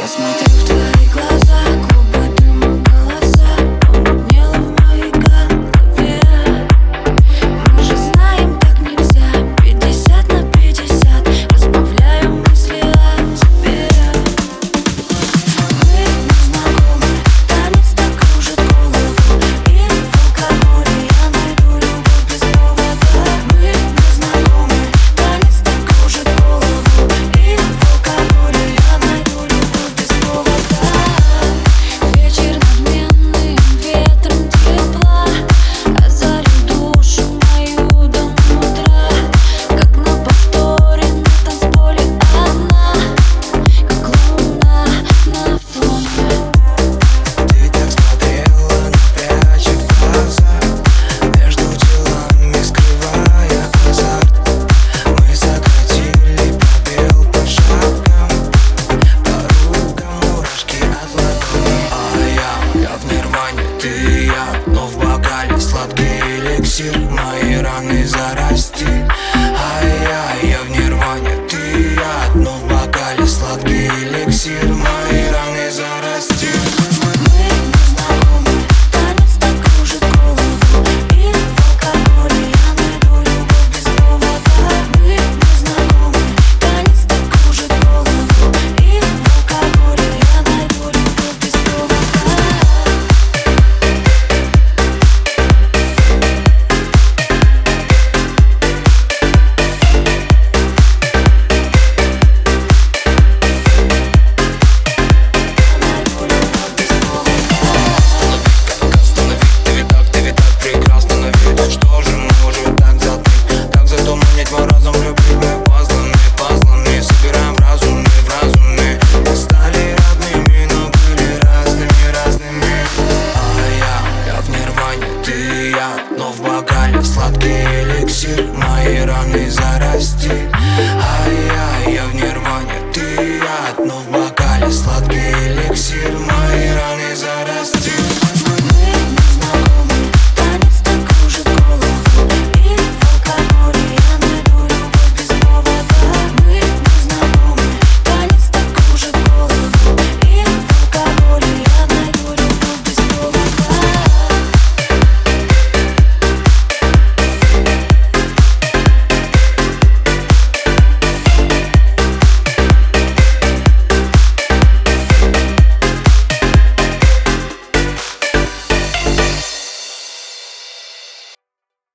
Я смотрю в я, но в бокале сладкий эликсир. Мои раны зарасти.